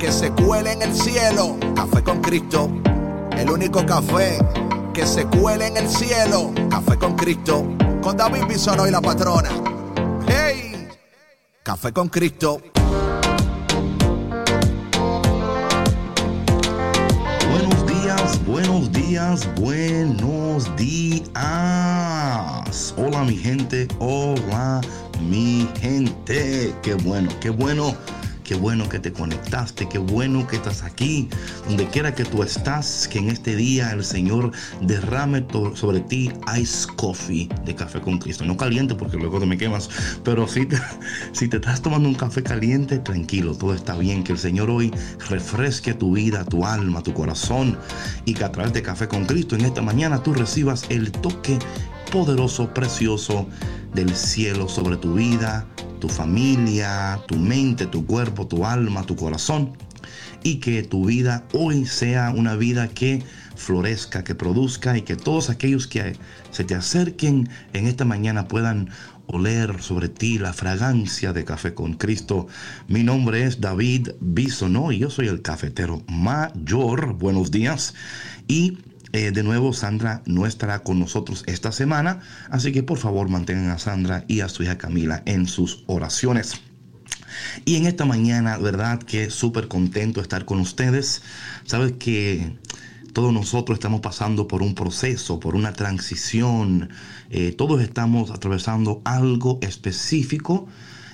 que se cuele en el cielo. Café con Cristo, el único café que se cuele en el cielo. Café con Cristo, con David Bisono y la patrona. ¡Hey! Café con Cristo. Buenos días, buenos días, buenos días. Hola mi gente, hola mi gente. Qué bueno, qué bueno Qué bueno que te conectaste, qué bueno que estás aquí. Donde quiera que tú estás, que en este día el Señor derrame sobre ti ice coffee de café con Cristo. No caliente porque luego te me quemas, pero si te, si te estás tomando un café caliente, tranquilo, todo está bien. Que el Señor hoy refresque tu vida, tu alma, tu corazón y que a través de café con Cristo en esta mañana tú recibas el toque poderoso, precioso del cielo sobre tu vida, tu familia, tu mente, tu cuerpo, tu alma, tu corazón. Y que tu vida hoy sea una vida que florezca, que produzca y que todos aquellos que se te acerquen en esta mañana puedan oler sobre ti la fragancia de café con Cristo. Mi nombre es David Bisonó y yo soy el cafetero mayor. Buenos días. Y eh, de nuevo, Sandra no estará con nosotros esta semana, así que por favor mantengan a Sandra y a su hija Camila en sus oraciones. Y en esta mañana, verdad que súper contento estar con ustedes. Sabes que todos nosotros estamos pasando por un proceso, por una transición. Eh, todos estamos atravesando algo específico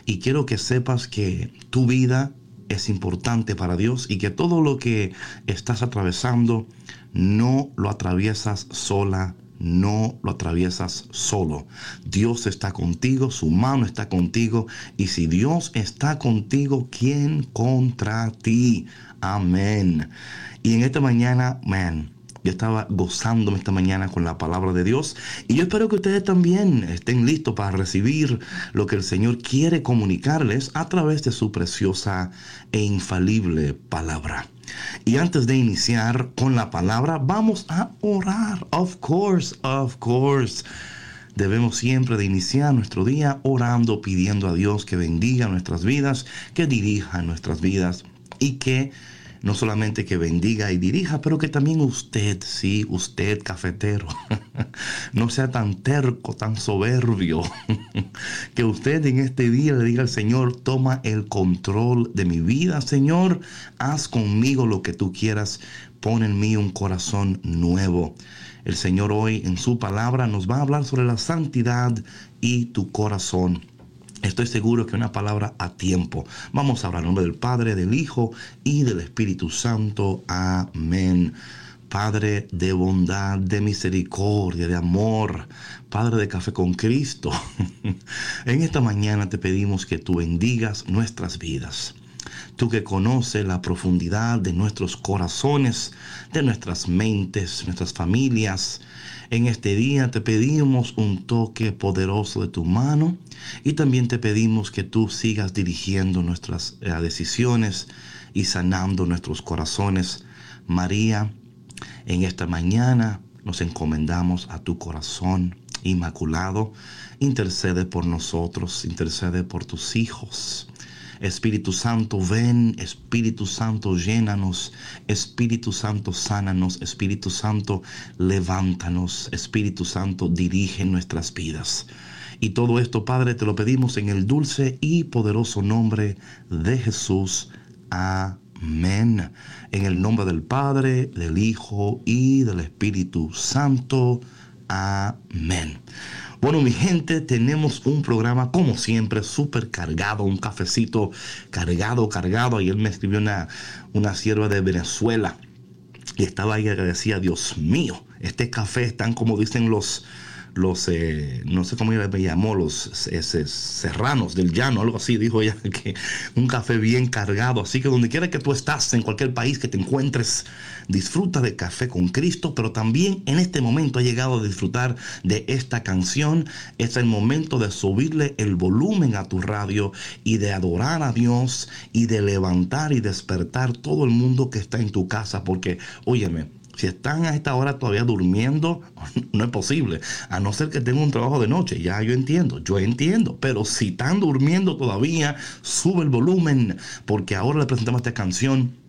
y quiero que sepas que tu vida es importante para Dios y que todo lo que estás atravesando no lo atraviesas sola, no lo atraviesas solo. Dios está contigo, su mano está contigo. Y si Dios está contigo, ¿quién contra ti? Amén. Y en esta mañana, man, yo estaba gozándome esta mañana con la palabra de Dios y yo espero que ustedes también estén listos para recibir lo que el Señor quiere comunicarles a través de su preciosa e infalible palabra. Y antes de iniciar con la palabra, vamos a orar. Of course, of course. Debemos siempre de iniciar nuestro día orando, pidiendo a Dios que bendiga nuestras vidas, que dirija nuestras vidas y que no solamente que bendiga y dirija, pero que también usted, sí, usted cafetero, no sea tan terco, tan soberbio, que usted en este día le diga al Señor, toma el control de mi vida, Señor, haz conmigo lo que tú quieras, pon en mí un corazón nuevo. El Señor hoy en su palabra nos va a hablar sobre la santidad y tu corazón. Estoy seguro que una palabra a tiempo. Vamos a hablar en nombre del Padre, del Hijo y del Espíritu Santo. Amén. Padre de bondad, de misericordia, de amor, Padre de café con Cristo. en esta mañana te pedimos que tú bendigas nuestras vidas. Tú que conoces la profundidad de nuestros corazones, de nuestras mentes, nuestras familias, en este día te pedimos un toque poderoso de tu mano y también te pedimos que tú sigas dirigiendo nuestras eh, decisiones y sanando nuestros corazones. María, en esta mañana nos encomendamos a tu corazón inmaculado. Intercede por nosotros, intercede por tus hijos. Espíritu Santo, ven, Espíritu Santo, llénanos, Espíritu Santo, sánanos, Espíritu Santo, levántanos, Espíritu Santo, dirige nuestras vidas. Y todo esto, Padre, te lo pedimos en el dulce y poderoso nombre de Jesús. Amén. En el nombre del Padre, del Hijo y del Espíritu Santo. Amén. Bueno, mi gente, tenemos un programa como siempre súper cargado, un cafecito cargado, cargado. Ayer me escribió una, una sierva de Venezuela y estaba ahí decía, Dios mío, este café es tan como dicen los, los eh, no sé cómo me llamó, los serranos del llano, algo así, dijo ella, que un café bien cargado. Así que donde quiera que tú estás, en cualquier país que te encuentres, disfruta de café con Cristo, pero también en este momento ha llegado a disfrutar de esta canción. Es el momento de subirle el volumen a tu radio y de adorar a Dios y de levantar y despertar todo el mundo que está en tu casa, porque, óyeme, si están a esta hora todavía durmiendo, no es posible. A no ser que tengan un trabajo de noche. Ya yo entiendo, yo entiendo. Pero si están durmiendo todavía, sube el volumen. Porque ahora le presentamos esta canción.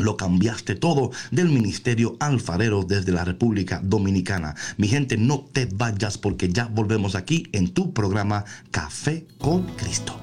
Lo cambiaste todo del Ministerio Alfarero desde la República Dominicana. Mi gente, no te vayas porque ya volvemos aquí en tu programa Café con Cristo.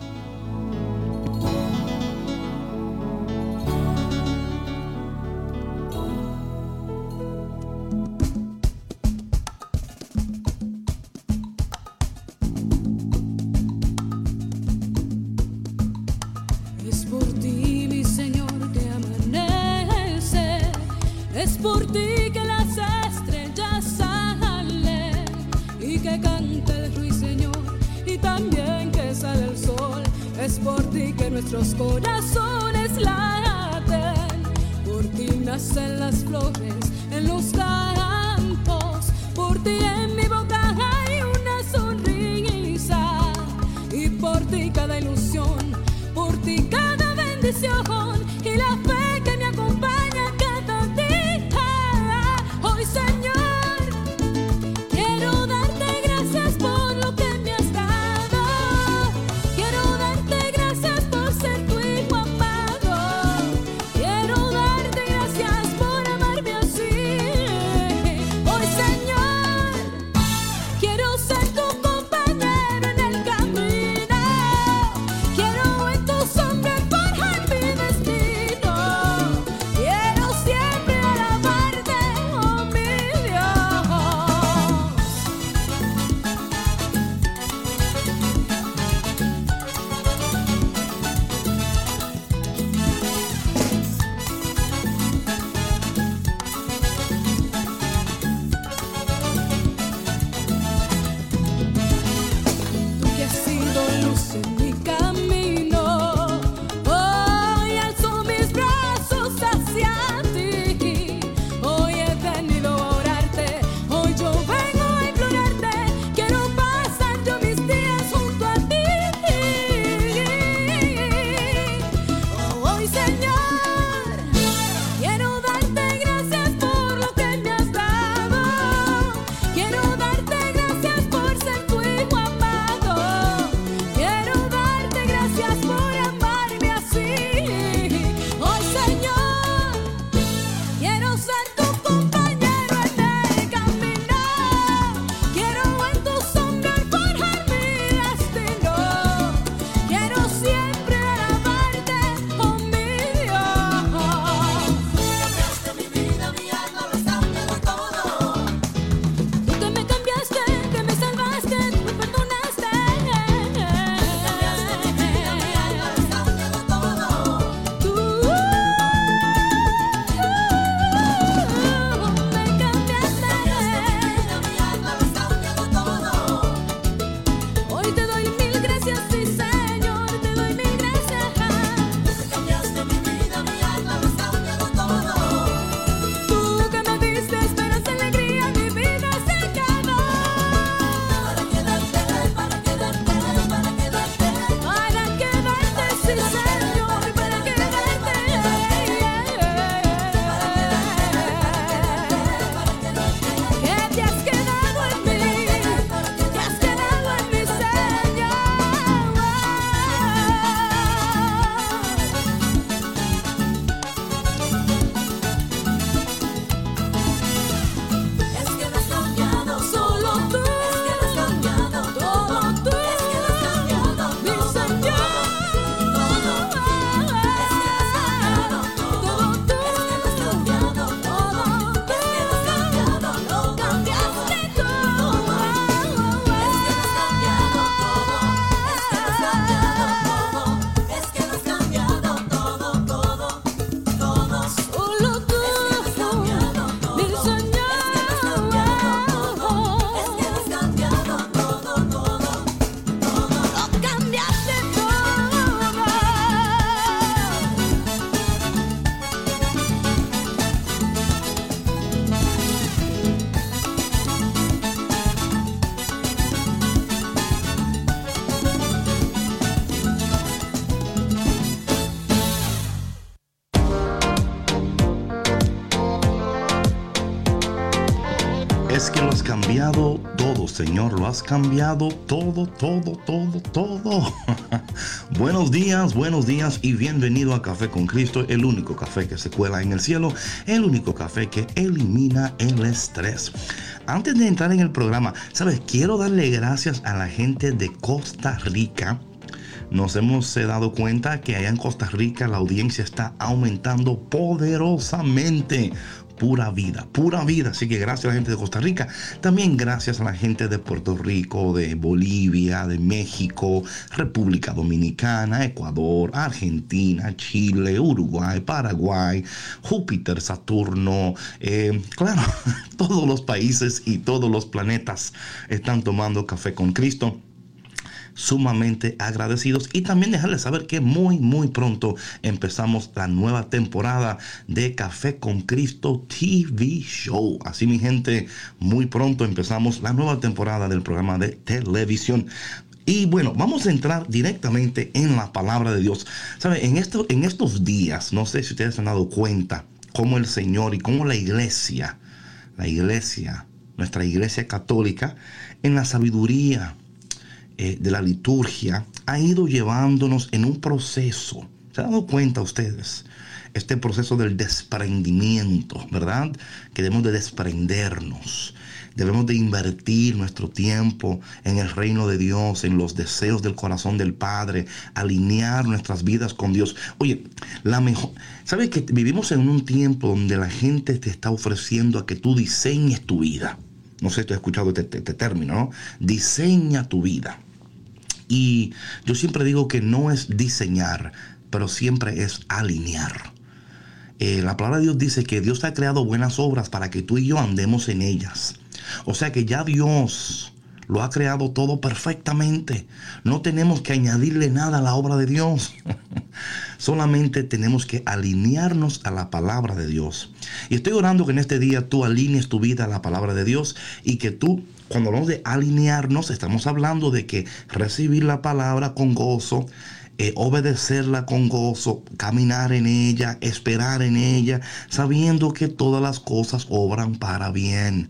Todo, Señor. Lo has cambiado todo, todo, todo, todo. buenos días, buenos días y bienvenido a Café con Cristo, el único café que se cuela en el cielo, el único café que elimina el estrés. Antes de entrar en el programa, ¿sabes? Quiero darle gracias a la gente de Costa Rica nos hemos eh, dado cuenta que allá en Costa Rica la audiencia está aumentando poderosamente. Pura vida, pura vida. Así que gracias a la gente de Costa Rica. También gracias a la gente de Puerto Rico, de Bolivia, de México, República Dominicana, Ecuador, Argentina, Chile, Uruguay, Paraguay, Júpiter, Saturno. Eh, claro, todos los países y todos los planetas están tomando café con Cristo sumamente agradecidos y también dejarles saber que muy muy pronto empezamos la nueva temporada de Café con Cristo TV Show. Así mi gente, muy pronto empezamos la nueva temporada del programa de televisión. Y bueno, vamos a entrar directamente en la palabra de Dios. ¿Sabe? En, esto, en estos días, no sé si ustedes se han dado cuenta, cómo el Señor y cómo la iglesia, la iglesia, nuestra iglesia católica, en la sabiduría, eh, de la liturgia ha ido llevándonos en un proceso. ¿Se han dado cuenta ustedes? Este proceso del desprendimiento, ¿verdad? Que debemos de desprendernos. Debemos de invertir nuestro tiempo en el reino de Dios, en los deseos del corazón del Padre, alinear nuestras vidas con Dios. Oye, la mejor, ¿sabes que vivimos en un tiempo donde la gente te está ofreciendo a que tú diseñes tu vida? No sé si tú has escuchado este, este término, ¿no? Diseña tu vida. Y yo siempre digo que no es diseñar, pero siempre es alinear. Eh, la palabra de Dios dice que Dios ha creado buenas obras para que tú y yo andemos en ellas. O sea que ya Dios lo ha creado todo perfectamente. No tenemos que añadirle nada a la obra de Dios. Solamente tenemos que alinearnos a la palabra de Dios. Y estoy orando que en este día tú alinees tu vida a la palabra de Dios y que tú cuando hablamos de alinearnos, estamos hablando de que recibir la palabra con gozo, eh, obedecerla con gozo, caminar en ella, esperar en ella, sabiendo que todas las cosas obran para bien.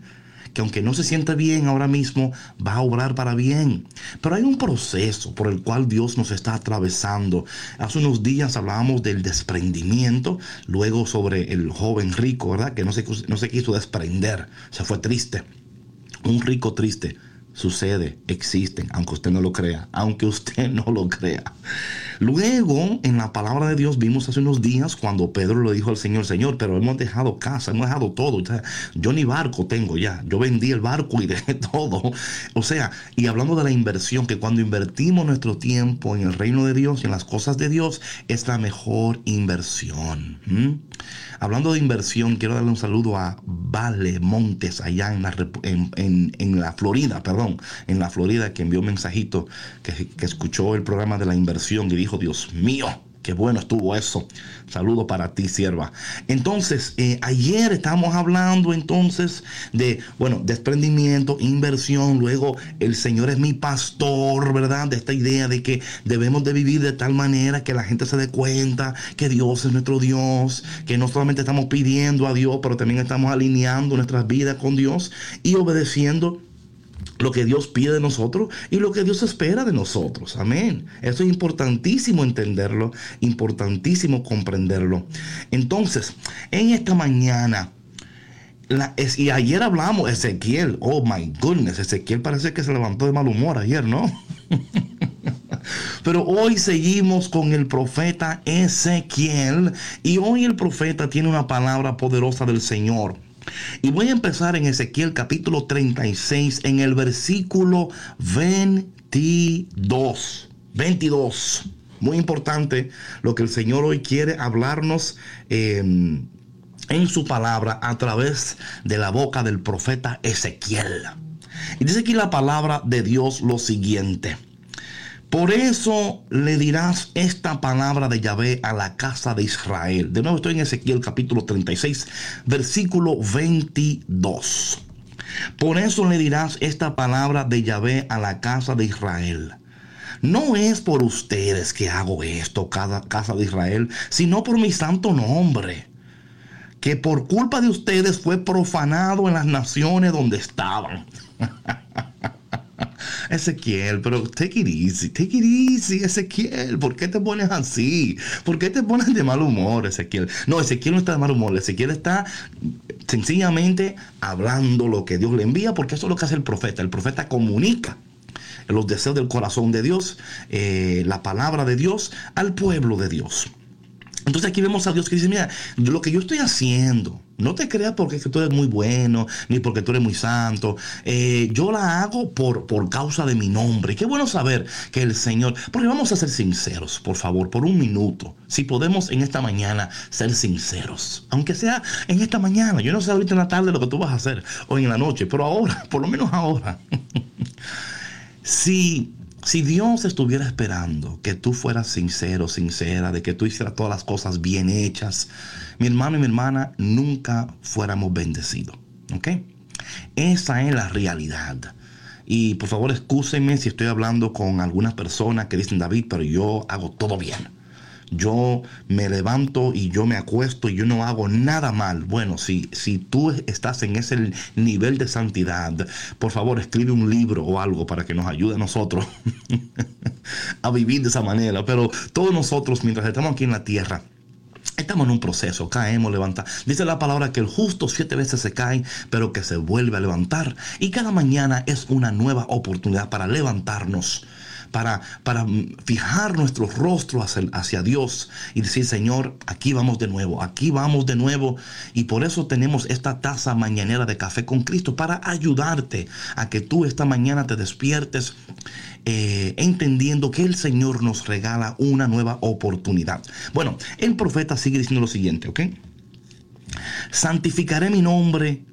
Que aunque no se siente bien ahora mismo, va a obrar para bien. Pero hay un proceso por el cual Dios nos está atravesando. Hace unos días hablábamos del desprendimiento, luego sobre el joven rico, ¿verdad? Que no se, no se quiso desprender, se fue triste un rico triste sucede, existen, aunque usted no lo crea, aunque usted no lo crea. Luego, en la palabra de Dios vimos hace unos días cuando Pedro le dijo al Señor, Señor, pero hemos dejado casa, hemos dejado todo. yo ni barco tengo ya, yo vendí el barco y dejé todo. O sea, y hablando de la inversión, que cuando invertimos nuestro tiempo en el reino de Dios y en las cosas de Dios, es la mejor inversión. Hablando de inversión, quiero darle un saludo a Vale Montes, allá en la, en, la Florida, perdón, en la Florida, que envió un mensajito que, que escuchó el programa de la inversión y dijo, Dios mío, Qué bueno estuvo eso. Saludo para ti, sierva. Entonces, eh, ayer estábamos hablando entonces de, bueno, desprendimiento, inversión. Luego, el Señor es mi pastor, ¿verdad? De esta idea de que debemos de vivir de tal manera que la gente se dé cuenta que Dios es nuestro Dios, que no solamente estamos pidiendo a Dios, pero también estamos alineando nuestras vidas con Dios y obedeciendo lo que Dios pide de nosotros y lo que Dios espera de nosotros. Amén. Eso es importantísimo entenderlo, importantísimo comprenderlo. Entonces, en esta mañana, y ayer hablamos, Ezequiel, oh my goodness, Ezequiel parece que se levantó de mal humor ayer, ¿no? Pero hoy seguimos con el profeta Ezequiel y hoy el profeta tiene una palabra poderosa del Señor. Y voy a empezar en Ezequiel capítulo 36, en el versículo 22. 22. Muy importante lo que el Señor hoy quiere hablarnos. Em, en su palabra a través de la boca del profeta Ezequiel. Y dice aquí la palabra de Dios lo siguiente. Por eso le dirás esta palabra de Yahvé a la casa de Israel. De nuevo estoy en Ezequiel capítulo 36, versículo 22. Por eso le dirás esta palabra de Yahvé a la casa de Israel. No es por ustedes que hago esto, cada casa de Israel, sino por mi santo nombre que por culpa de ustedes fue profanado en las naciones donde estaban. Ezequiel, pero take it easy, take it easy, Ezequiel. ¿Por qué te pones así? ¿Por qué te pones de mal humor, Ezequiel? No, Ezequiel no está de mal humor, Ezequiel está sencillamente hablando lo que Dios le envía, porque eso es lo que hace el profeta. El profeta comunica los deseos del corazón de Dios, eh, la palabra de Dios al pueblo de Dios. Entonces aquí vemos a Dios que dice, mira, lo que yo estoy haciendo, no te creas porque tú eres muy bueno, ni porque tú eres muy santo. Eh, yo la hago por, por causa de mi nombre. Qué bueno saber que el Señor, porque vamos a ser sinceros, por favor, por un minuto. Si podemos en esta mañana ser sinceros, aunque sea en esta mañana, yo no sé ahorita en la tarde lo que tú vas a hacer, o en la noche, pero ahora, por lo menos ahora. si si Dios estuviera esperando que tú fueras sincero, sincera, de que tú hicieras todas las cosas bien hechas, mi hermano y mi hermana nunca fuéramos bendecidos. ¿Ok? Esa es la realidad. Y por favor, excúsenme si estoy hablando con algunas personas que dicen, David, pero yo hago todo bien yo me levanto y yo me acuesto y yo no hago nada mal. Bueno, si, si tú estás en ese nivel de santidad, por favor escribe un libro o algo para que nos ayude a nosotros a vivir de esa manera. Pero todos nosotros, mientras estamos aquí en la tierra, Estamos en un proceso, caemos, levantamos. Dice la palabra que el justo siete veces se cae, pero que se vuelve a levantar. Y cada mañana es una nueva oportunidad para levantarnos para, para fijar nuestro rostro hacia, hacia Dios y decir, Señor, aquí vamos de nuevo, aquí vamos de nuevo. Y por eso tenemos esta taza mañanera de café con Cristo, para ayudarte a que tú esta mañana te despiertes eh, entendiendo que el Señor nos regala una nueva oportunidad. Bueno, el profeta sigue diciendo lo siguiente, ¿ok? Santificaré mi nombre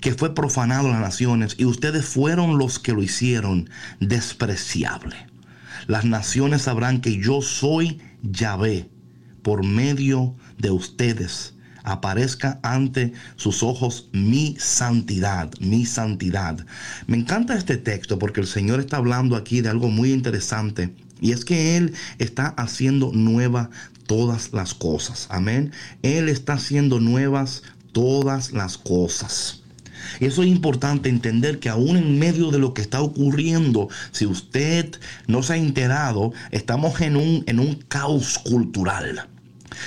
que fue profanado las naciones y ustedes fueron los que lo hicieron despreciable. Las naciones sabrán que yo soy Yahvé por medio de ustedes. Aparezca ante sus ojos mi santidad, mi santidad. Me encanta este texto porque el Señor está hablando aquí de algo muy interesante y es que Él está haciendo nuevas todas las cosas. Amén. Él está haciendo nuevas todas las cosas. Y eso es importante entender que aún en medio de lo que está ocurriendo, si usted no se ha enterado, estamos en un, en un caos cultural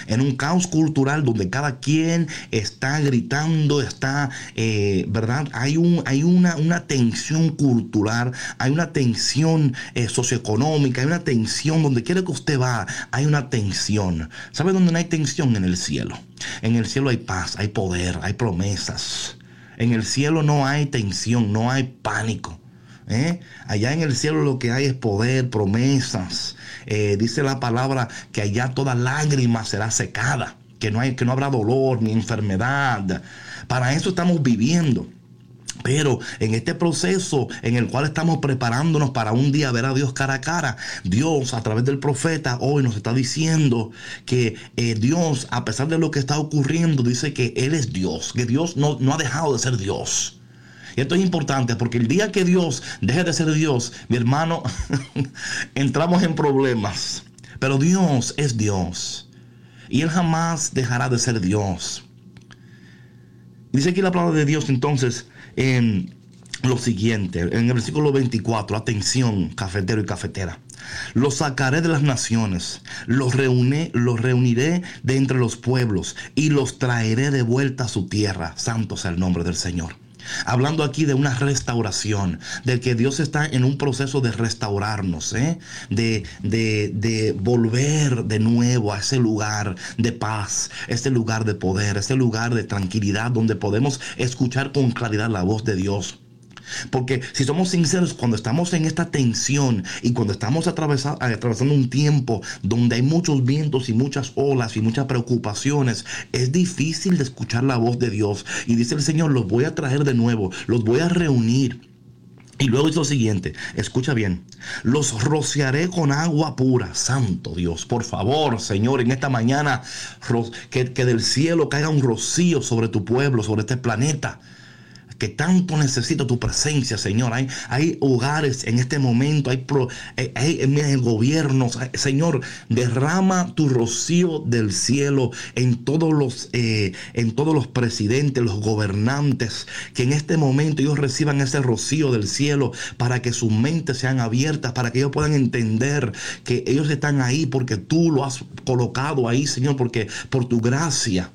en un caos cultural donde cada quien está gritando, está, eh, ¿verdad? Hay, un, hay una, una, tensión cultural, hay una tensión eh, socioeconómica, hay una tensión donde quiera que usted va, hay una tensión. ¿Sabe dónde no hay tensión? En el cielo. En el cielo hay paz, hay poder, hay promesas. En el cielo no hay tensión, no hay pánico. ¿eh? Allá en el cielo lo que hay es poder, promesas. Eh, dice la palabra que allá toda lágrima será secada, que no, hay, que no habrá dolor ni enfermedad. Para eso estamos viviendo. Pero en este proceso en el cual estamos preparándonos para un día ver a Dios cara a cara, Dios a través del profeta hoy nos está diciendo que eh, Dios, a pesar de lo que está ocurriendo, dice que Él es Dios, que Dios no, no ha dejado de ser Dios. Y esto es importante porque el día que Dios deje de ser Dios, mi hermano, entramos en problemas. Pero Dios es Dios. Y Él jamás dejará de ser Dios. Dice aquí la palabra de Dios entonces en lo siguiente, en el versículo 24, atención, cafetero y cafetera. Los sacaré de las naciones, los, reúne, los reuniré de entre los pueblos y los traeré de vuelta a su tierra. Santo sea el nombre del Señor. Hablando aquí de una restauración, de que Dios está en un proceso de restaurarnos, ¿eh? de, de, de, volver de nuevo a ese lugar de paz, ese lugar de poder, ese lugar de tranquilidad donde podemos escuchar con claridad la voz de Dios. Porque si somos sinceros, cuando estamos en esta tensión y cuando estamos atravesando un tiempo donde hay muchos vientos y muchas olas y muchas preocupaciones, es difícil de escuchar la voz de Dios. Y dice el Señor, los voy a traer de nuevo, los voy a reunir. Y luego dice lo siguiente, escucha bien, los rociaré con agua pura, santo Dios, por favor, Señor, en esta mañana, que, que del cielo caiga un rocío sobre tu pueblo, sobre este planeta que tanto necesito tu presencia, Señor. Hay, hay hogares en este momento, hay, pro, hay, hay, gobiernos. Señor, derrama tu rocío del cielo en todos los, eh, en todos los presidentes, los gobernantes, que en este momento ellos reciban ese rocío del cielo para que sus mentes sean abiertas, para que ellos puedan entender que ellos están ahí porque tú lo has colocado ahí, Señor, porque por tu gracia.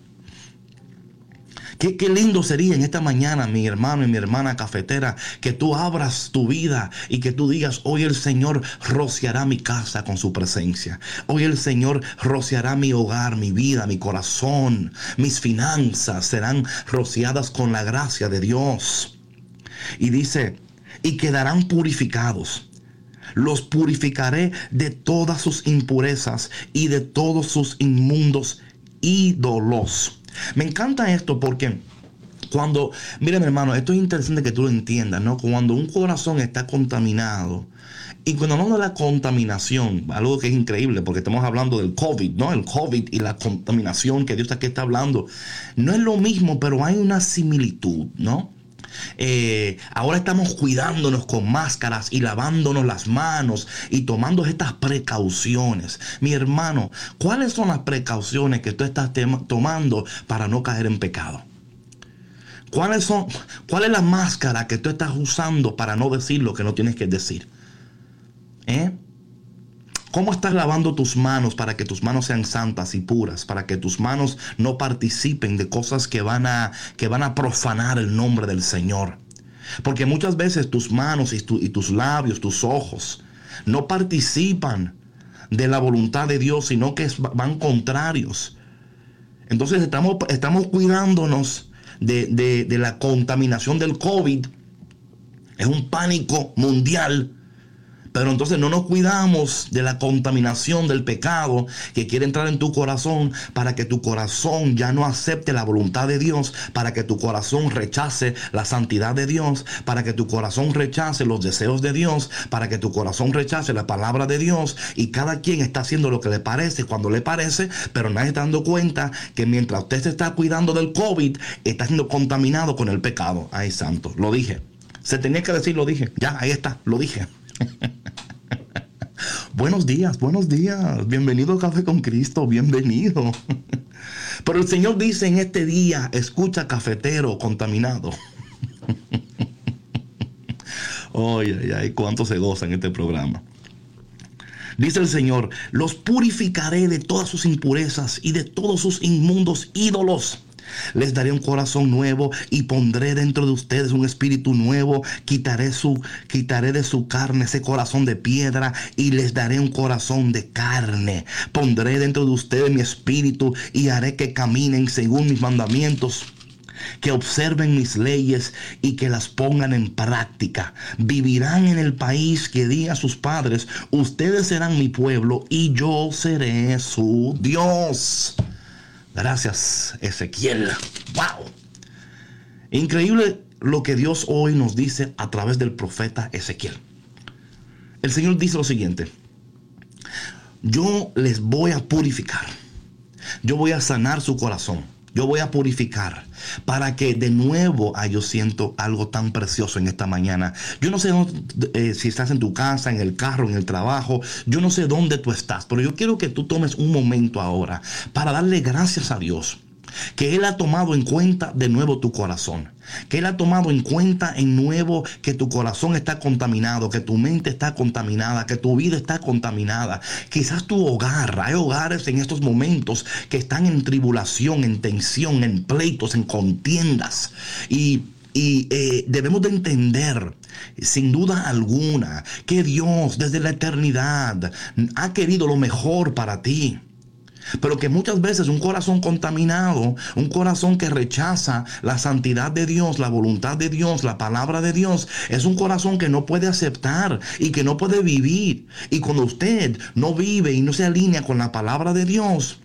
Qué, lindo sería en esta mañana, mi hermano y mi hermana cafetera, que tú abras tu vida y que tú digas, hoy el Señor rociará mi casa con su presencia. Hoy el Señor rociará mi hogar, mi vida, mi corazón, mis finanzas serán rociadas con la gracia de Dios. Y dice, y quedarán purificados. Los purificaré de todas sus impurezas y de todos sus inmundos ídolos. Me encanta esto porque cuando, mira mi hermano, esto es interesante que tú lo entiendas, ¿no? Cuando un corazón está contaminado, y cuando hablamos de la contaminación, algo que es increíble, porque estamos hablando del COVID, ¿no? El COVID y la contaminación que Dios aquí está hablando, no es lo mismo, pero hay una similitud, ¿no? Eh, ahora estamos cuidándonos con máscaras y lavándonos las manos y tomando estas precauciones. Mi hermano, ¿cuáles son las precauciones que tú estás tomando para no caer en pecado? ¿Cuáles son, ¿Cuál es la máscara que tú estás usando para no decir lo que no tienes que decir? ¿Eh? ¿Cómo estás lavando tus manos para que tus manos sean santas y puras? Para que tus manos no participen de cosas que van a, que van a profanar el nombre del Señor. Porque muchas veces tus manos y, y tus labios, tus ojos, no participan de la voluntad de Dios, sino que van contrarios. Entonces estamos, estamos cuidándonos de, de, de la contaminación del COVID. Es un pánico mundial pero entonces no nos cuidamos de la contaminación del pecado que quiere entrar en tu corazón para que tu corazón ya no acepte la voluntad de Dios, para que tu corazón rechace la santidad de Dios, para que tu corazón rechace los deseos de Dios, para que tu corazón rechace la palabra de Dios. Y cada quien está haciendo lo que le parece cuando le parece, pero nadie está dando cuenta que mientras usted se está cuidando del COVID, está siendo contaminado con el pecado. Ay, santo, lo dije. Se tenía que decir, lo dije. Ya, ahí está, lo dije. buenos días, buenos días. Bienvenido a Café con Cristo, bienvenido. Pero el Señor dice en este día, escucha cafetero contaminado. Ay, ay, ay, cuánto se goza en este programa. Dice el Señor, los purificaré de todas sus impurezas y de todos sus inmundos ídolos les daré un corazón nuevo y pondré dentro de ustedes un espíritu nuevo. Quitaré su quitaré de su carne ese corazón de piedra y les daré un corazón de carne. Pondré dentro de ustedes mi espíritu y haré que caminen según mis mandamientos que observen mis leyes y que las pongan en práctica. Vivirán en el país que di a sus padres. Ustedes serán mi pueblo y yo seré su Dios. Gracias, Ezequiel. ¡Wow! Increíble lo que Dios hoy nos dice a través del profeta Ezequiel. El Señor dice lo siguiente. Yo les voy a purificar. Yo voy a sanar su corazón yo voy a purificar para que de nuevo yo siento algo tan precioso en esta mañana. Yo no sé eh, si estás en tu casa, en el carro, en el trabajo. Yo no sé dónde tú estás, pero yo quiero que tú tomes un momento ahora para darle gracias a Dios que Él ha tomado en cuenta de nuevo tu corazón, que Él ha tomado en cuenta en nuevo que tu corazón está contaminado, que tu mente está contaminada, que tu vida está contaminada. Quizás tu hogar, hay hogares en estos momentos que están en tribulación, en tensión, en pleitos, en contiendas. Y eh, debemos de entender, sin duda alguna, que Dios desde la eternidad ha querido lo mejor para ti. Pero que muchas veces un corazón contaminado, un corazón que rechaza la santidad de Dios, la voluntad de Dios, la palabra de Dios, es un corazón que no puede aceptar y que no puede vivir. Y cuando usted no vive y no se alinea con la palabra de Dios,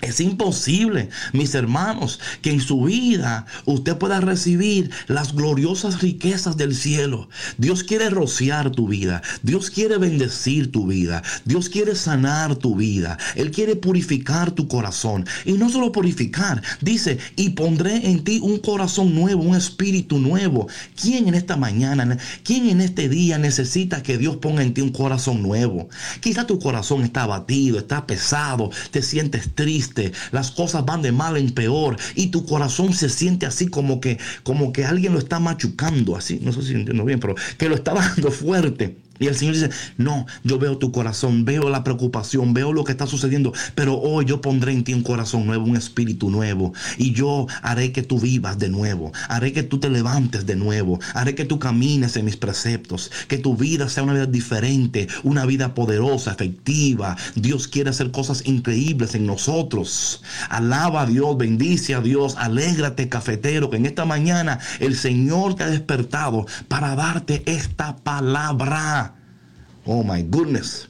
Es imposible, mis hermanos, que en su vida usted pueda recibir las gloriosas riquezas del cielo. Dios quiere rociar tu vida. Dios quiere bendecir tu vida. Dios quiere sanar tu vida. Él quiere purificar tu corazón. Y no solo purificar, dice, y pondré en ti un corazón nuevo, un espíritu nuevo. ¿Quién en esta mañana, quién en este día necesita que Dios ponga en ti un corazón nuevo? Quizá tu corazón está abatido, está pesado, te sientes triste las cosas van de mal en peor y tu corazón se siente así como que, como que alguien lo está machucando, así, no sé si entiendo bien, pero que lo está dando fuerte. Y el Señor dice, no, yo veo tu corazón, veo la preocupación, veo lo que está sucediendo, pero hoy yo pondré en ti un corazón nuevo, un espíritu nuevo, y yo haré que tú vivas de nuevo, haré que tú te levantes de nuevo, haré que tú camines en mis preceptos, que tu vida sea una vida diferente, una vida poderosa, efectiva. Dios quiere hacer cosas increíbles en nosotros. Alaba a Dios, bendice a Dios, alégrate cafetero, que en esta mañana el Señor te ha despertado para darte esta palabra. Oh my goodness.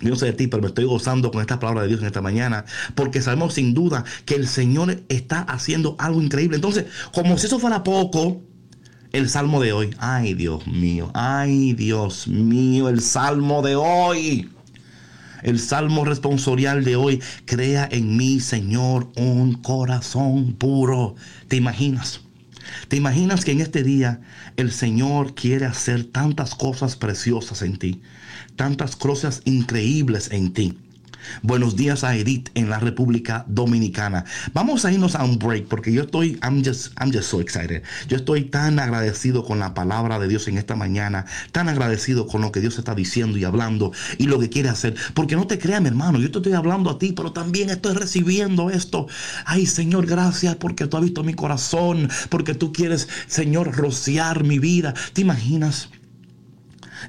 Yo no sé de ti, pero me estoy gozando con esta palabra de Dios en esta mañana, porque sabemos sin duda que el Señor está haciendo algo increíble. Entonces, como si eso fuera poco, el salmo de hoy, ay Dios mío, ay Dios mío, el salmo de hoy. El salmo responsorial de hoy, crea en mí, Señor, un corazón puro. ¿Te imaginas? ¿Te imaginas que en este día el Señor quiere hacer tantas cosas preciosas en ti? Tantas cosas increíbles en ti. Buenos días a Edith en la República Dominicana. Vamos a irnos a un break porque yo estoy, I'm just, I'm just so excited. Yo estoy tan agradecido con la palabra de Dios en esta mañana, tan agradecido con lo que Dios está diciendo y hablando y lo que quiere hacer. Porque no te creas, mi hermano, yo te estoy hablando a ti, pero también estoy recibiendo esto. Ay, Señor, gracias porque tú has visto mi corazón, porque tú quieres, Señor, rociar mi vida. ¿Te imaginas?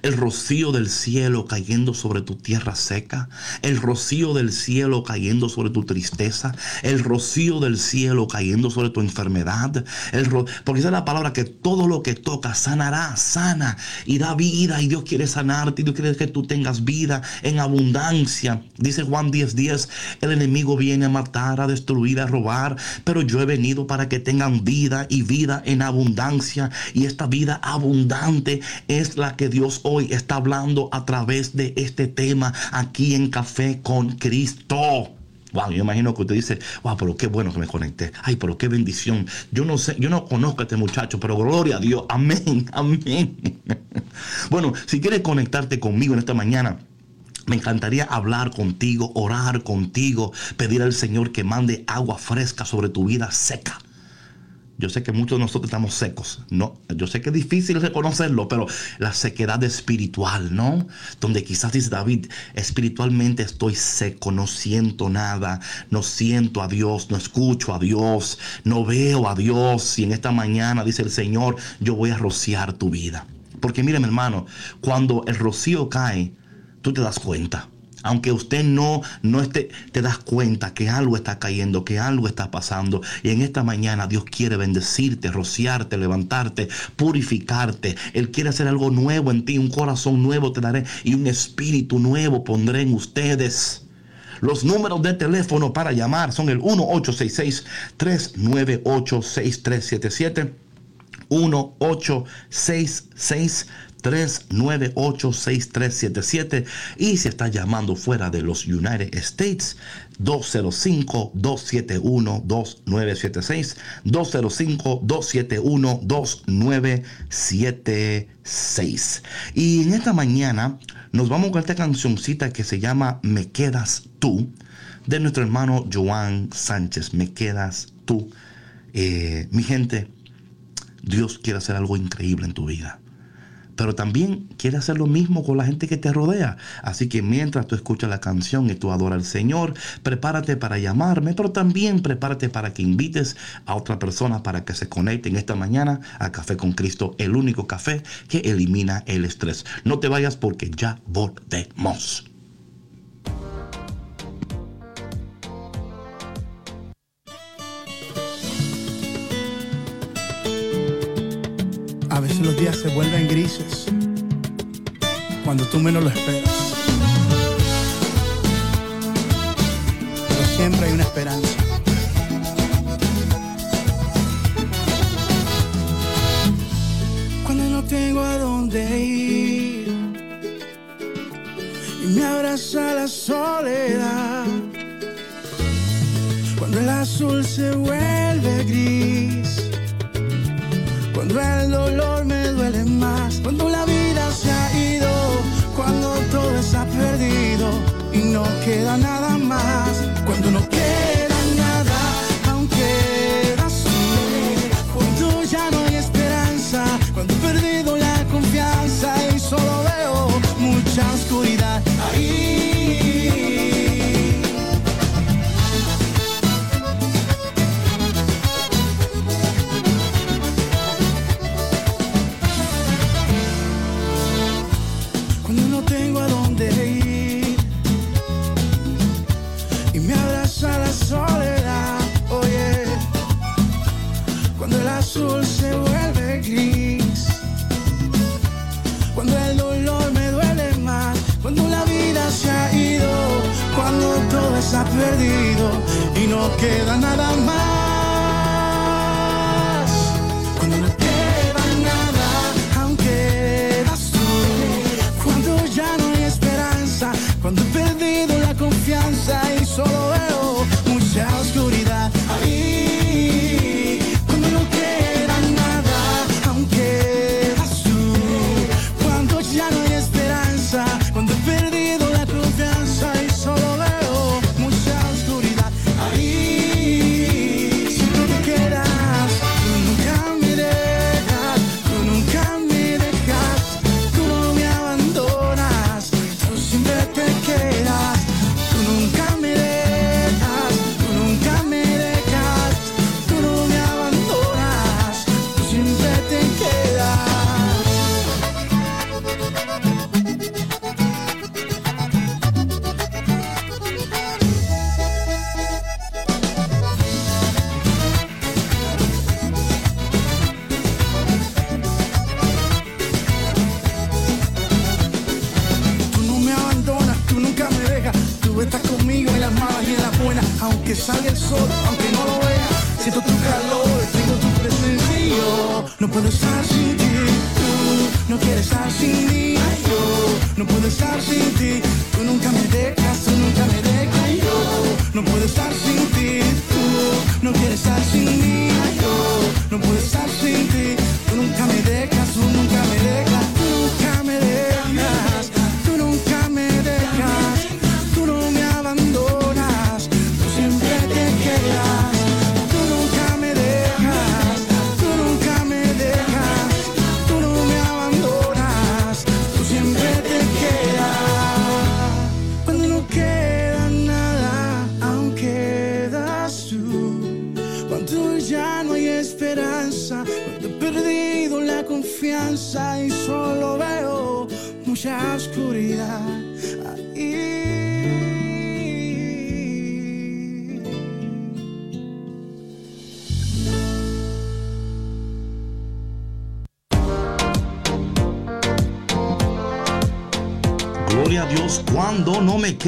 El rocío del cielo cayendo sobre tu tierra seca, el rocío del cielo cayendo sobre tu tristeza, el rocío del cielo cayendo sobre tu enfermedad, el porque esa es la palabra que todo lo que toca sanará, sana y da vida y Dios quiere sanarte y Dios quiere que tú tengas vida en abundancia. Dice Juan 10:10, 10, el enemigo viene a matar, a destruir, a robar, pero yo he venido para que tengan vida y vida en abundancia y esta vida abundante es la que Dios hoy está hablando a través de este tema aquí en Café con Cristo. Wow, yo imagino que usted dice, wow, pero qué bueno que me conecté. Ay, pero qué bendición. Yo no sé, yo no conozco a este muchacho, pero gloria a Dios. Amén, amén. bueno, si quieres conectarte conmigo en esta mañana, me encantaría hablar contigo, orar contigo, pedir al Señor que mande agua fresca sobre tu vida seca. Yo sé que muchos de nosotros estamos secos, ¿no? Yo sé que es difícil reconocerlo, pero la sequedad espiritual, ¿no? Donde quizás dice David, espiritualmente estoy seco, no siento nada, no siento a Dios, no escucho a Dios, no veo a Dios. Y en esta mañana dice el Señor, yo voy a rociar tu vida. Porque mire, mi hermano, cuando el rocío cae, tú te das cuenta. Aunque usted no, no esté, te das cuenta que algo está cayendo, que algo está pasando. Y en esta mañana Dios quiere bendecirte, rociarte, levantarte, purificarte. Él quiere hacer algo nuevo en ti, un corazón nuevo te daré y un espíritu nuevo pondré en ustedes. Los números de teléfono para llamar son el 1866-398-6377. 1866 398-6377 y si está llamando fuera de los United States 205-271-2976 205-271-2976 y en esta mañana nos vamos con esta cancioncita que se llama Me quedas tú de nuestro hermano Joan Sánchez. Me quedas tú. Eh, mi gente Dios quiere hacer algo increíble en tu vida pero también quiere hacer lo mismo con la gente que te rodea. Así que mientras tú escuchas la canción y tú adoras al Señor, prepárate para llamarme, pero también prepárate para que invites a otra persona para que se conecten esta mañana a Café con Cristo, el único café que elimina el estrés. No te vayas porque ya volvemos. A veces los días se vuelven grises cuando tú menos lo esperas. Pero siempre hay una esperanza. Cuando no tengo a dónde ir y me abraza la soledad. Cuando el azul se vuelve gris. Cuando el dolor me duele más. Cuando la vida se ha ido. Cuando todo está perdido y no queda nada más. Cuando no queda no queda nada más.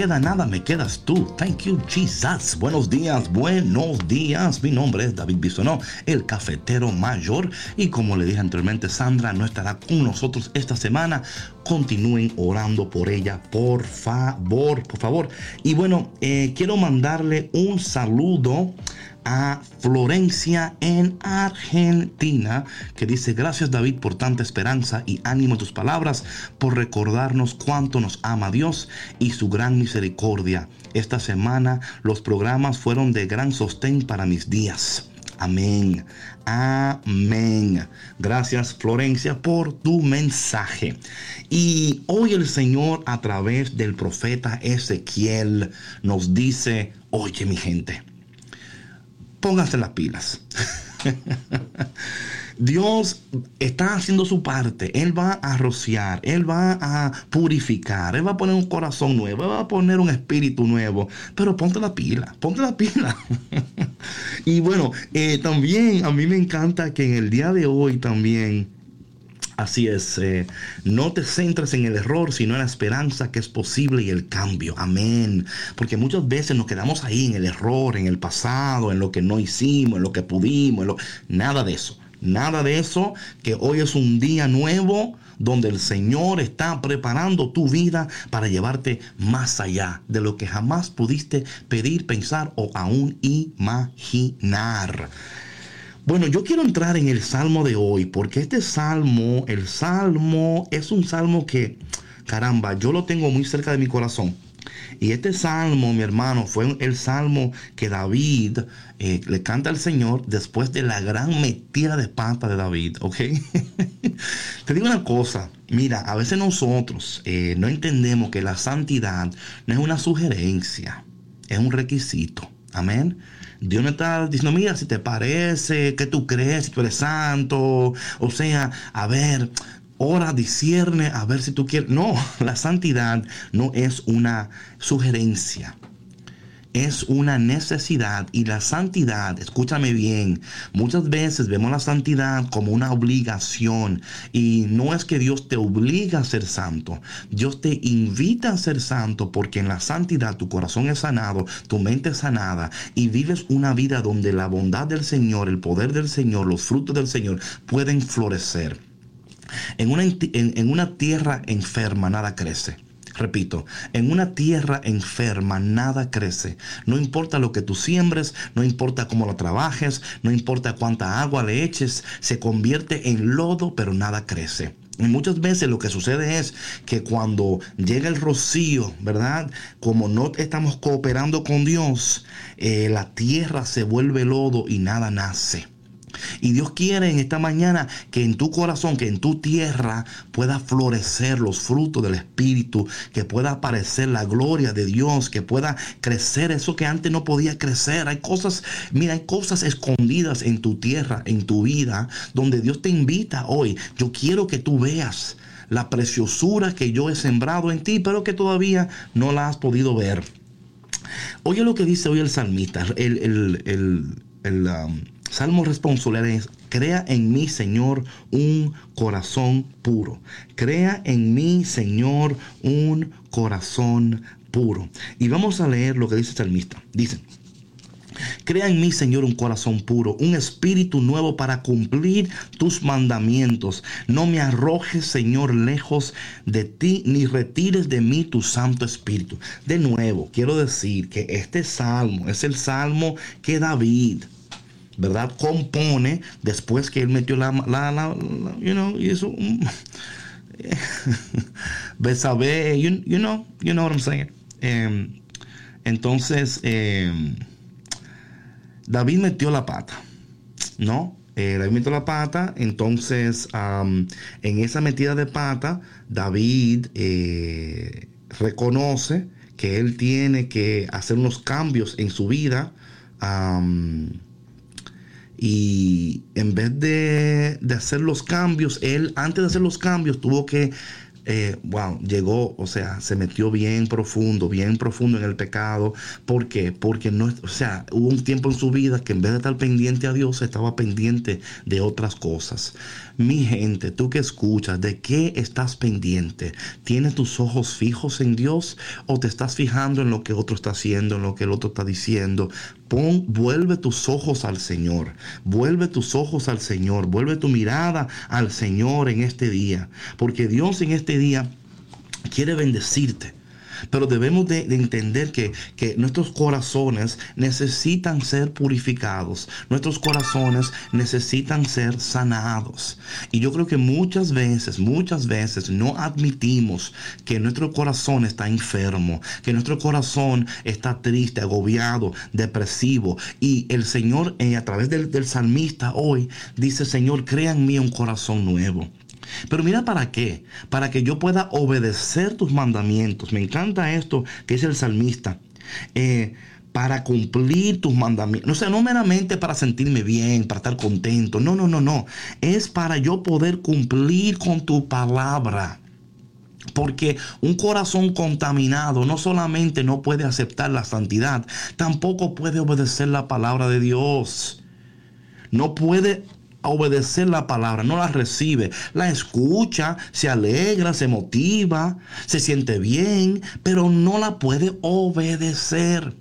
Queda nada, me quedas tú. Thank you, Jesus. Buenos días, buenos días. Mi nombre es David Bisonó, el cafetero mayor. Y como le dije anteriormente, Sandra no estará con nosotros esta semana. Continúen orando por ella, por favor, por favor. Y bueno, eh, quiero mandarle un saludo a Florencia en Argentina, que dice, gracias David por tanta esperanza y ánimo en tus palabras, por recordarnos cuánto nos ama Dios y su gran misericordia. Esta semana los programas fueron de gran sostén para mis días. Amén. Amén. Gracias Florencia por tu mensaje. Y hoy el Señor a través del profeta Ezequiel nos dice, oye mi gente, pónganse las pilas. Dios está haciendo su parte. Él va a rociar, Él va a purificar, Él va a poner un corazón nuevo, Él va a poner un espíritu nuevo. Pero ponte la pila, ponte la pila. y bueno, eh, también a mí me encanta que en el día de hoy también Así es, eh, no te centres en el error, sino en la esperanza que es posible y el cambio. Amén. Porque muchas veces nos quedamos ahí en el error, en el pasado, en lo que no hicimos, en lo que pudimos, nada de eso. Nada de eso, que hoy es un día nuevo donde el Señor está preparando tu vida para llevarte más allá de lo que jamás pudiste pedir, pensar o aún imaginar. Bueno, yo quiero entrar en el salmo de hoy, porque este salmo, el salmo es un salmo que, caramba, yo lo tengo muy cerca de mi corazón. Y este salmo, mi hermano, fue el salmo que David eh, le canta al Señor después de la gran metida de pata de David, ¿ok? Te digo una cosa, mira, a veces nosotros eh, no entendemos que la santidad no es una sugerencia, es un requisito. Amén. Dios no está diciendo, mira, si te parece, que tú crees, si tú eres santo. O sea, a ver, ora, discierne, a ver si tú quieres. No, la santidad no es una sugerencia es una necesidad y la santidad, escúchame bien, muchas veces vemos la santidad como una obligación y no es que Dios te obliga a ser santo, Dios te invita a ser santo porque en la santidad tu corazón es sanado, tu mente es sanada y vives una vida donde la bondad del Señor, el poder del Señor, los frutos del Señor pueden florecer. En una, en una tierra enferma nada crece. Repito, en una tierra enferma nada crece. No importa lo que tú siembres, no importa cómo lo trabajes, no importa cuánta agua le eches, se convierte en lodo, pero nada crece. Y muchas veces lo que sucede es que cuando llega el rocío, ¿verdad? Como no estamos cooperando con Dios, eh, la tierra se vuelve lodo y nada nace. Y Dios quiere en esta mañana que en tu corazón, que en tu tierra pueda florecer los frutos del Espíritu, que pueda aparecer la gloria de Dios, que pueda crecer eso que antes no podía crecer. Hay cosas, mira, hay cosas escondidas en tu tierra, en tu vida, donde Dios te invita hoy. Yo quiero que tú veas la preciosura que yo he sembrado en ti, pero que todavía no la has podido ver. Oye lo que dice hoy el salmista, el, el, el, um, Salmo responsable es, crea en mí, Señor, un corazón puro. Crea en mí, Señor, un corazón puro. Y vamos a leer lo que dice el salmista. Dice, Crea en mí, Señor, un corazón puro, un espíritu nuevo para cumplir tus mandamientos. No me arrojes, Señor, lejos de ti, ni retires de mí tu Santo Espíritu. De nuevo, quiero decir que este salmo es el salmo que David ¿verdad? Compone después que él metió la, you know, y eso, Besabe, you, you, know, you know what I'm saying. Em, entonces, em, David metió la pata, ¿no? Eh, David metió la pata, entonces en esa metida de pata, David eh, reconoce que él tiene que hacer unos cambios en su vida. Y en vez de, de, hacer los cambios, él antes de hacer los cambios tuvo que eh, wow, llegó, o sea, se metió bien profundo, bien profundo en el pecado. ¿Por qué? Porque no, o sea, hubo un tiempo en su vida que en vez de estar pendiente a Dios, estaba pendiente de otras cosas. Mi gente, tú que escuchas, ¿de qué estás pendiente? ¿Tienes tus ojos fijos en Dios o te estás fijando en lo que otro está haciendo, en lo que el otro está diciendo? Pon, vuelve tus ojos al Señor, vuelve tus ojos al Señor, vuelve tu mirada al Señor en este día, porque Dios en este día quiere bendecirte. Pero debemos de, entender que, que, nuestros corazones necesitan ser purificados. Nuestros corazones necesitan ser sanados. Y yo creo que muchas veces, muchas veces no admitimos que nuestro corazón está enfermo, que nuestro corazón está triste, agobiado, depresivo. Y el Señor eh, a través del, del salmista hoy dice, Señor, crea en mí un corazón nuevo. Pero mira para qué, para que yo pueda obedecer tus mandamientos. Me encanta esto que es el salmista. Eh, para cumplir tus mandamientos. O sea, no meramente para sentirme bien, para estar contento. No, no, no, no. Es para yo poder cumplir con tu palabra. Porque un corazón contaminado no solamente no puede aceptar la santidad, tampoco puede obedecer la palabra de Dios. No puede a obedecer la palabra, no la recibe, la escucha, se alegra, se motiva, se siente bien, pero no la puede obedecer.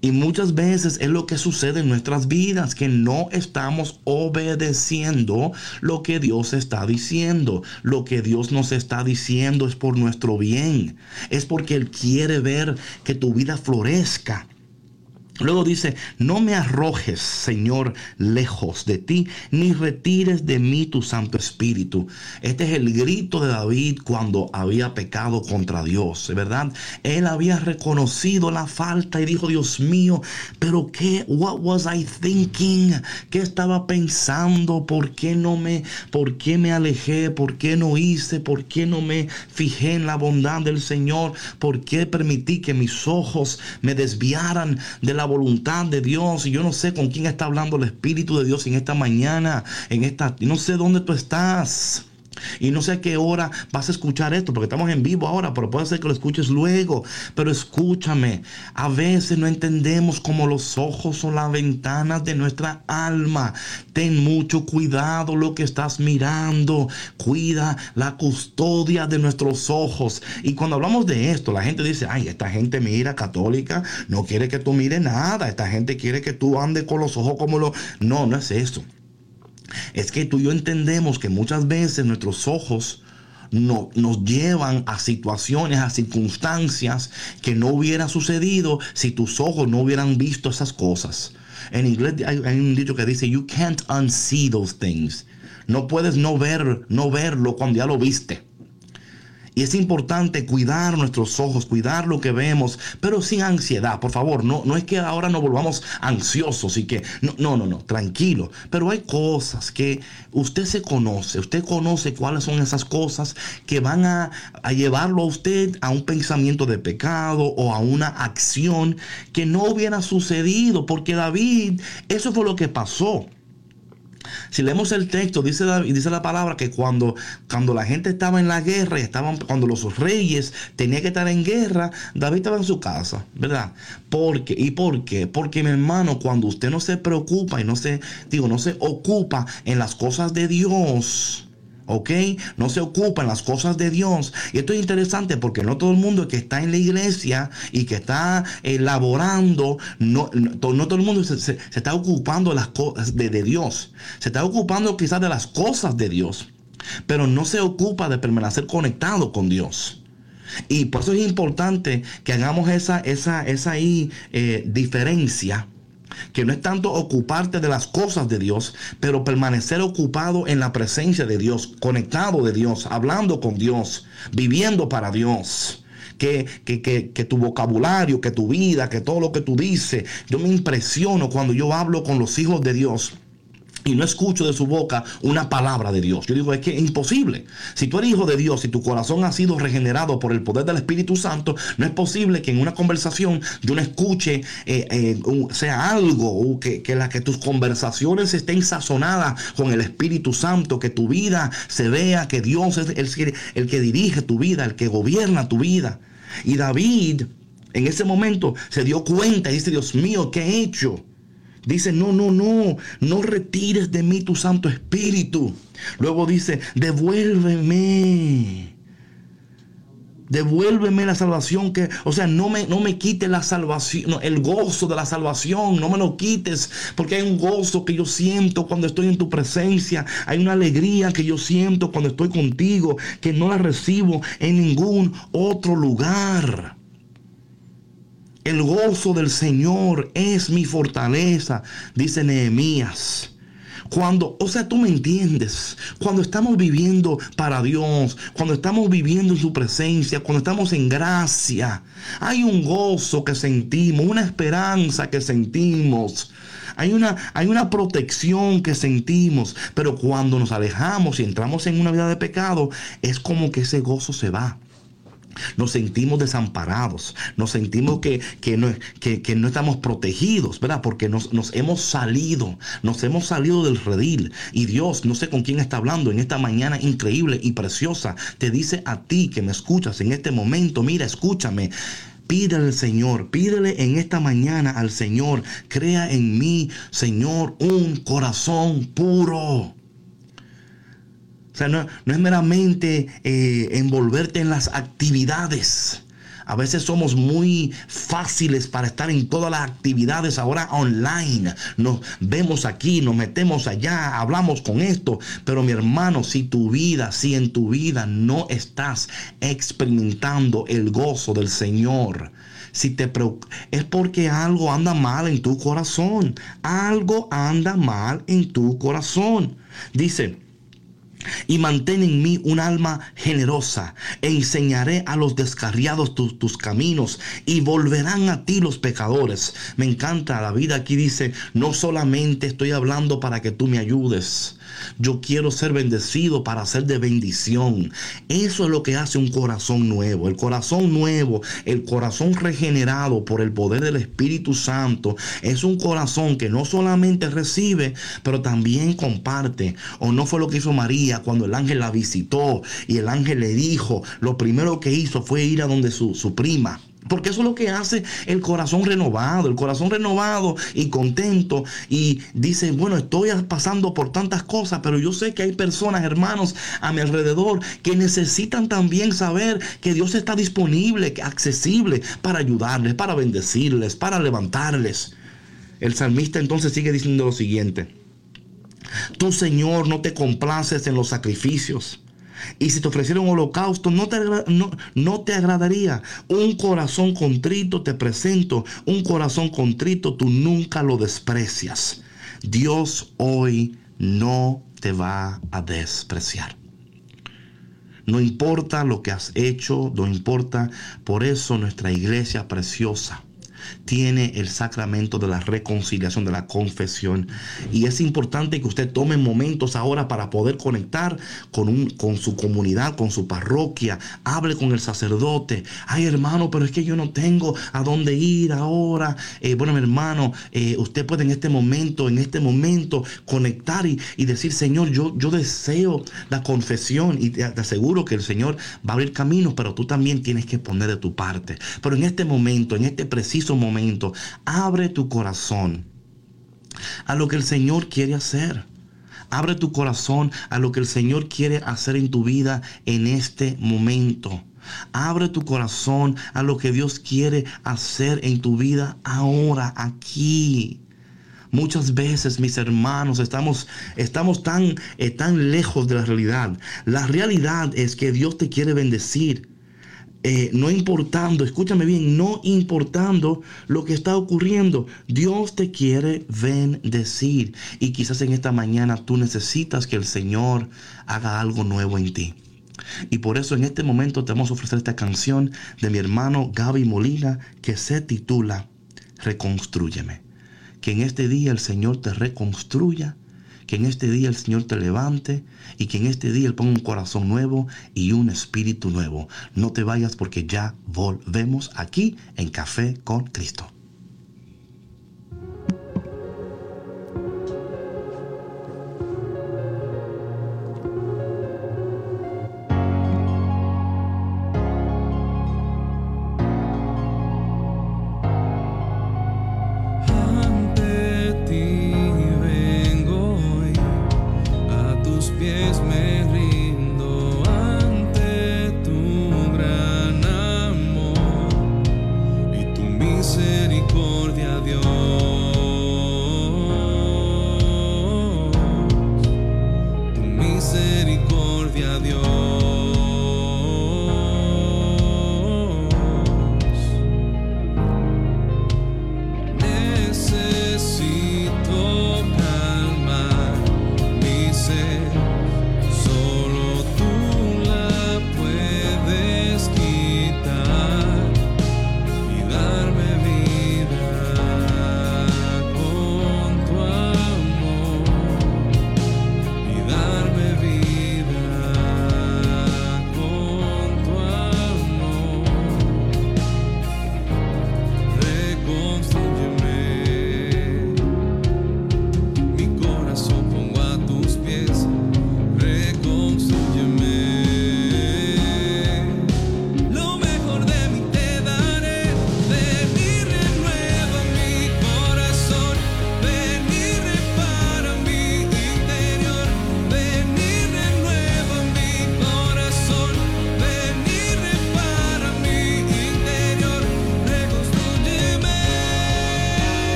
Y muchas veces es lo que sucede en nuestras vidas, que no estamos obedeciendo lo que Dios está diciendo. Lo que Dios nos está diciendo es por nuestro bien. Es porque Él quiere ver que tu vida florezca Luego dice, no me arrojes, Señor, lejos de ti, ni retires de mí tu Santo Espíritu. Este es el grito de David cuando había pecado contra Dios, ¿verdad? Él había reconocido la falta y dijo, Dios mío, pero qué, what was I thinking? ¿Qué estaba pensando? ¿Por qué no me, por qué me alejé? ¿Por qué no hice? ¿Por qué no me fijé en la bondad del Señor? ¿Por qué permití que mis ojos me desviaran de la voluntad de Dios. Y yo no sé con quién está hablando el Espíritu de Dios en esta mañana, en esta, no sé dónde tú estás. Y no sé a qué hora vas a escuchar esto, porque estamos en vivo ahora, pero puede ser que lo escuches luego. Pero escúchame, a veces no entendemos cómo los ojos son las ventanas de nuestra alma. Ten mucho cuidado lo que estás mirando. Cuida la custodia de nuestros ojos. Y cuando hablamos de esto, la gente dice, ay, esta gente mira católica, no quiere que tú mires nada. Esta gente quiere que tú andes con los ojos como lo... No, no es eso. Es que tú y yo entendemos que muchas veces nuestros ojos no, nos llevan a situaciones, a circunstancias que no hubieran sucedido si tus ojos no hubieran visto esas cosas. En inglés hay, un dicho que dice, you can't unsee those things. No puedes no ver, no verlo cuando ya lo viste. Y es importante cuidar nuestros ojos, cuidar lo que vemos, pero sin ansiedad, por favor. No, no es que ahora nos volvamos ansiosos y que, no, no, no, no, tranquilo. Pero hay cosas que usted se conoce, usted conoce cuáles son esas cosas que van a, a llevarlo a usted a un pensamiento de pecado o a una acción que no hubiera sucedido, porque David, eso fue lo que pasó. Si leemos el texto, dice, dice la palabra que cuando, cuando la gente estaba en la guerra, estaban, cuando los reyes tenían que estar en guerra, David estaba en su casa, ¿verdad? Porque, ¿Y por qué? Porque mi hermano, cuando usted no se preocupa y no se, digo, no se ocupa en las cosas de Dios, ¿ok? No se ocupa en las cosas de Dios. Y esto es interesante porque no todo el mundo que está en la iglesia y que está elaborando, no, no, todo el mundo se, está ocupando las cosas de, de Dios. Se está ocupando quizás de las cosas de Dios, pero no se ocupa de permanecer conectado con Dios. Y por eso es importante que hagamos esa, esa, esa ahí, eh, diferencia que no es tanto ocuparte de las cosas de Dios, pero permanecer ocupado en la presencia de Dios, conectado de Dios, hablando con Dios, viviendo para Dios. Que, que, que, que, tu vocabulario, que tu vida, que todo lo que tú dices. Yo me impresiono cuando yo hablo con los hijos de Dios y no escucho de su boca una palabra de Dios. Yo digo, es que es imposible. Si tú eres hijo de Dios y tu corazón ha sido regenerado por el poder del Espíritu Santo, no es posible que en una conversación yo no escuche, eh, eh, sea algo, que, que, la, que tus conversaciones estén sazonadas con el Espíritu Santo, que tu vida se vea que Dios es el, el que dirige tu vida, el que gobierna tu vida. Y David en ese momento se dio cuenta y dice, Dios mío, ¿qué he hecho? Dice, no, no, no, no retires de mí tu Santo Espíritu. Luego dice, devuélveme. Devuélveme la salvación que, o sea, no me, no me quites la salvación, el gozo de la salvación, no me lo quites, porque hay un gozo que yo siento cuando estoy en tu presencia, hay una alegría que yo siento cuando estoy contigo, que no la recibo en ningún otro lugar. El gozo del Señor es mi fortaleza, dice Nehemías. Cuando, o sea, tú me entiendes, cuando estamos viviendo para Dios, cuando estamos viviendo en su presencia, cuando estamos en gracia, hay un gozo que sentimos, una esperanza que sentimos. Hay una, hay una protección que sentimos, pero cuando nos alejamos y entramos en una vida de pecado, es como que ese gozo se va. Nos sentimos desamparados, nos sentimos que, que, no, que, que no, estamos protegidos, ¿verdad? Porque nos, nos, hemos salido, nos hemos salido del redil. Y Dios, no sé con quién está hablando en esta mañana increíble y preciosa, te dice a ti que me escuchas en este momento, mira, escúchame. Pídele al Señor, pídele en esta mañana al Señor, crea en mí, Señor, un corazón puro. O sea, no, es meramente eh, envolverte en las actividades. A veces somos muy fáciles para estar en todas las actividades ahora online. Nos vemos aquí, nos metemos allá, hablamos con esto. Pero mi hermano, si tu vida, si en tu vida no estás experimentando el gozo del Señor, si te es porque algo anda mal en tu corazón. Algo anda mal en tu corazón. Dice, y mantén en mí un alma generosa. E enseñaré a los descarriados tus caminos y volverán a ti los pecadores. Me encanta la vida aquí dice, no solamente estoy hablando para que tú me ayudes. Yo quiero ser bendecido para ser de bendición. Eso es lo que hace un corazón nuevo. El corazón nuevo, el corazón regenerado por el poder del Espíritu Santo, es un corazón que no solamente recibe, pero también comparte. O no fue lo que hizo María cuando el ángel la visitó y el ángel le dijo, lo primero que hizo fue ir a donde su, su prima. Porque eso es lo que hace el corazón renovado, el corazón renovado y contento. Y dice, bueno, estoy pasando por tantas cosas, pero yo sé que hay personas, hermanos, a mi alrededor que necesitan también saber que Dios está disponible, accesible para ayudarles, para bendecirles, para levantarles. El salmista entonces sigue diciendo lo siguiente. Tu Señor no te complaces en los sacrificios y si te ofreciera un holocausto, no te, no, no te agradaría. Un corazón contrito te presento. Un corazón contrito tú nunca lo desprecias. Dios hoy no te va a despreciar. No importa lo que has hecho, no importa. Por eso nuestra iglesia preciosa tiene el sacramento de la reconciliación, de la confesión. Y es importante que usted tome momentos ahora para poder conectar con, un, con su comunidad, con su parroquia. Hable con el sacerdote. Ay, hermano, pero es que yo no tengo a dónde ir ahora. Eh, bueno, mi hermano, eh, usted puede en este momento, en este momento, conectar y, decir, Señor, yo, yo deseo la confesión y te, te aseguro que el Señor va a abrir caminos, pero tú también tienes que poner de tu parte. Pero en este momento, en este preciso momento, abre tu corazón a lo que el Señor quiere hacer. Abre tu corazón a lo que el Señor quiere hacer en tu vida en este momento. Abre tu corazón a lo que Dios quiere hacer en tu vida ahora, aquí. Muchas veces, mis hermanos, estamos, estamos tan, eh, tan lejos de la realidad. La realidad es que Dios te quiere bendecir. Eh, no importando, escúchame bien, no importando lo que está ocurriendo, Dios te quiere bendecir. Y quizás en esta mañana tú necesitas que el Señor haga algo nuevo en ti. Y por eso en este momento te vamos a ofrecer esta canción de mi hermano Gaby Molina que se titula Reconstrúyeme. Que en este día el Señor te reconstruya que en este día el Señor te levante y que en este día Él ponga un corazón nuevo y un espíritu nuevo. No te vayas porque ya volvemos aquí en Café con Cristo.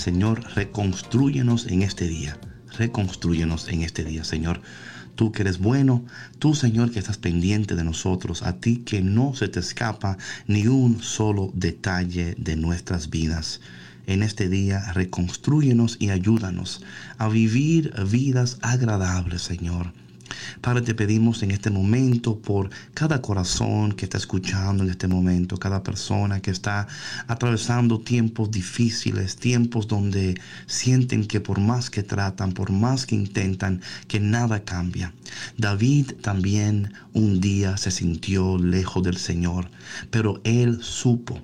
Señor, reconstruyenos en este día. Reconstruyenos en este día, Señor. Tú que eres bueno, tú, Señor, que estás pendiente de nosotros, a ti que no se te escapa ni un solo detalle de nuestras vidas. En este día, reconstruyenos y ayúdanos a vivir vidas agradables, Señor Padre, te pedimos en este momento por cada corazón que está escuchando en este momento, cada persona que está atravesando tiempos difíciles, tiempos donde sienten que por más que tratan, por más que intentan, que nada cambia. David también un día se sintió lejos del Señor, pero él supo,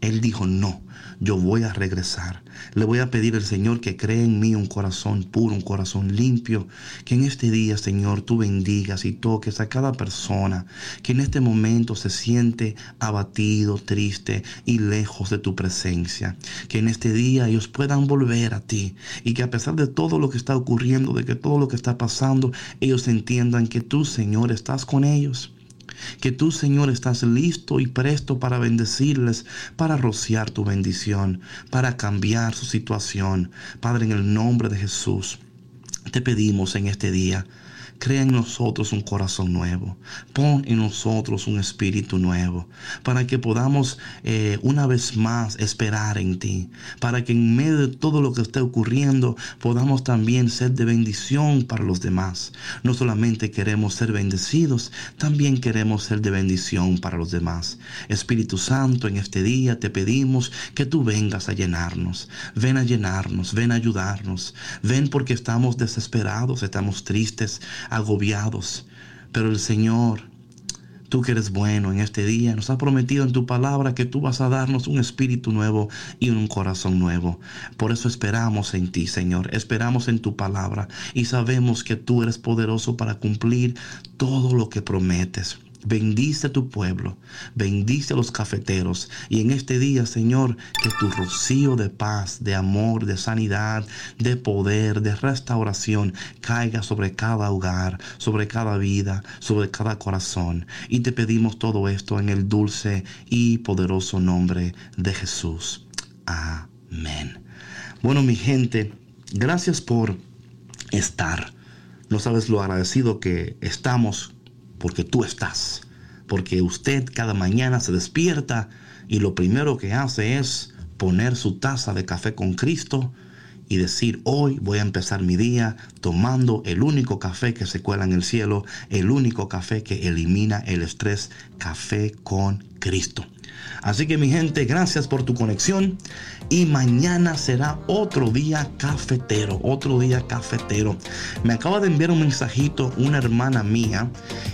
él dijo no yo voy a regresar. Le voy a pedir al Señor que cree en mí un corazón puro, un corazón limpio. Que en este día, Señor, tú bendigas y toques a cada persona que en este momento se siente abatido, triste y lejos de tu presencia. Que en este día ellos puedan volver a ti y que a pesar de todo lo que está ocurriendo, de que todo lo que está pasando, ellos entiendan que tú, Señor, estás con ellos que tú, Señor, estás listo y presto para bendecirles, para rociar tu bendición, para cambiar su situación. Padre, en el nombre de Jesús, te pedimos en este día Crea en nosotros un corazón nuevo. Pon en nosotros un espíritu nuevo. Para que podamos eh, una vez más esperar en ti. Para que en medio de todo lo que esté ocurriendo podamos también ser de bendición para los demás. No solamente queremos ser bendecidos, también queremos ser de bendición para los demás. Espíritu Santo, en este día te pedimos que tú vengas a llenarnos. Ven a llenarnos, ven a ayudarnos. Ven porque estamos desesperados, estamos tristes agobiados. Pero el Señor, tú que eres bueno en este día, nos ha prometido en tu palabra que tú vas a darnos un espíritu nuevo y un corazón nuevo. Por eso esperamos en ti, Señor. Esperamos en tu palabra y sabemos que tú eres poderoso para cumplir todo lo que prometes. Bendice a tu pueblo, bendice a los cafeteros y en este día, Señor, que tu rocío de paz, de amor, de sanidad, de poder, de restauración caiga sobre cada hogar, sobre cada vida, sobre cada corazón. Y te pedimos todo esto en el dulce y poderoso nombre de Jesús. Amén. Bueno, mi gente, gracias por estar. No sabes lo agradecido que estamos porque tú estás. Porque usted cada mañana se despierta y lo primero que hace es poner su taza de café con Cristo y decir, hoy voy a empezar mi día tomando el único café que se cuela en el cielo, el único café que elimina el estrés, café con Cristo. Así que mi gente, gracias por tu conexión y mañana será otro día cafetero, otro día cafetero. Me acaba de enviar un mensajito una hermana mía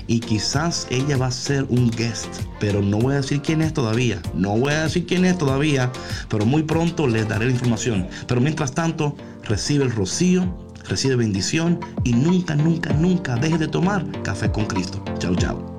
y quizás ella va a ser un guest, pero no voy a decir quién es todavía. No voy a decir quién es todavía, pero muy pronto les daré la información. Pero mientras tanto, recibe el rocío, recibe bendición y nunca, nunca, nunca deje de tomar café con Cristo. Chao, chao.